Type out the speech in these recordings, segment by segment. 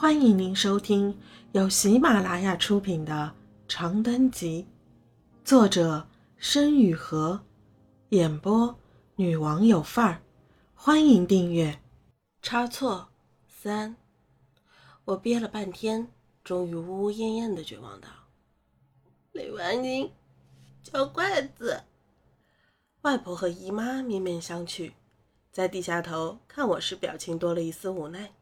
欢迎您收听由喜马拉雅出品的《长灯集》，作者申雨禾，演播女王有范儿。欢迎订阅。差错三，我憋了半天，终于呜呜咽咽的绝望道：“李婉宁，叫筷子。”外婆和姨妈面面相觑，在低下头看我时，表情多了一丝无奈。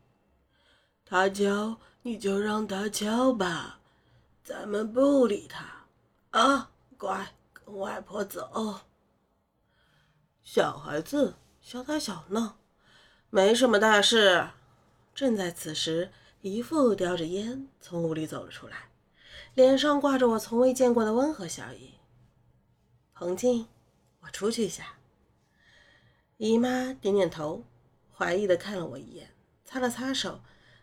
他叫你就让他敲吧，咱们不理他啊！乖，跟外婆走。小孩子小打小闹，没什么大事。正在此时，姨父叼着烟从屋里走了出来，脸上挂着我从未见过的温和笑意。彭静，我出去一下。姨妈点点头，怀疑的看了我一眼，擦了擦手。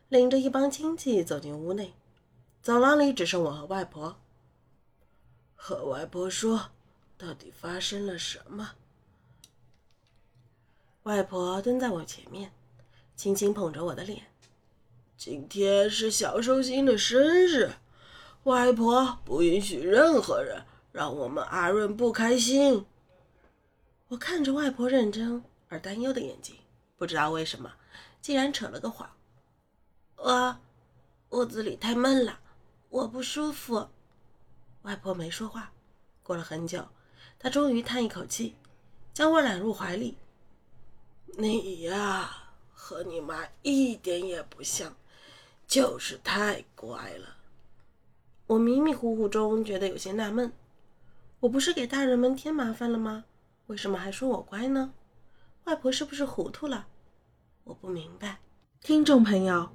领着一帮亲戚走进屋内，走廊里只剩我和外婆。和外婆说，到底发生了什么？外婆蹲在我前面，轻轻捧着我的脸。今天是小寿星的生日，外婆不允许任何人让我们阿润不开心。我看着外婆认真而担忧的眼睛，不知道为什么，竟然扯了个谎。我屋子里太闷了，我不舒服。外婆没说话。过了很久，她终于叹一口气，将我揽入怀里。你呀，和你妈一点也不像，就是太乖了。我迷迷糊糊中觉得有些纳闷，我不是给大人们添麻烦了吗？为什么还说我乖呢？外婆是不是糊涂了？我不明白。听众朋友。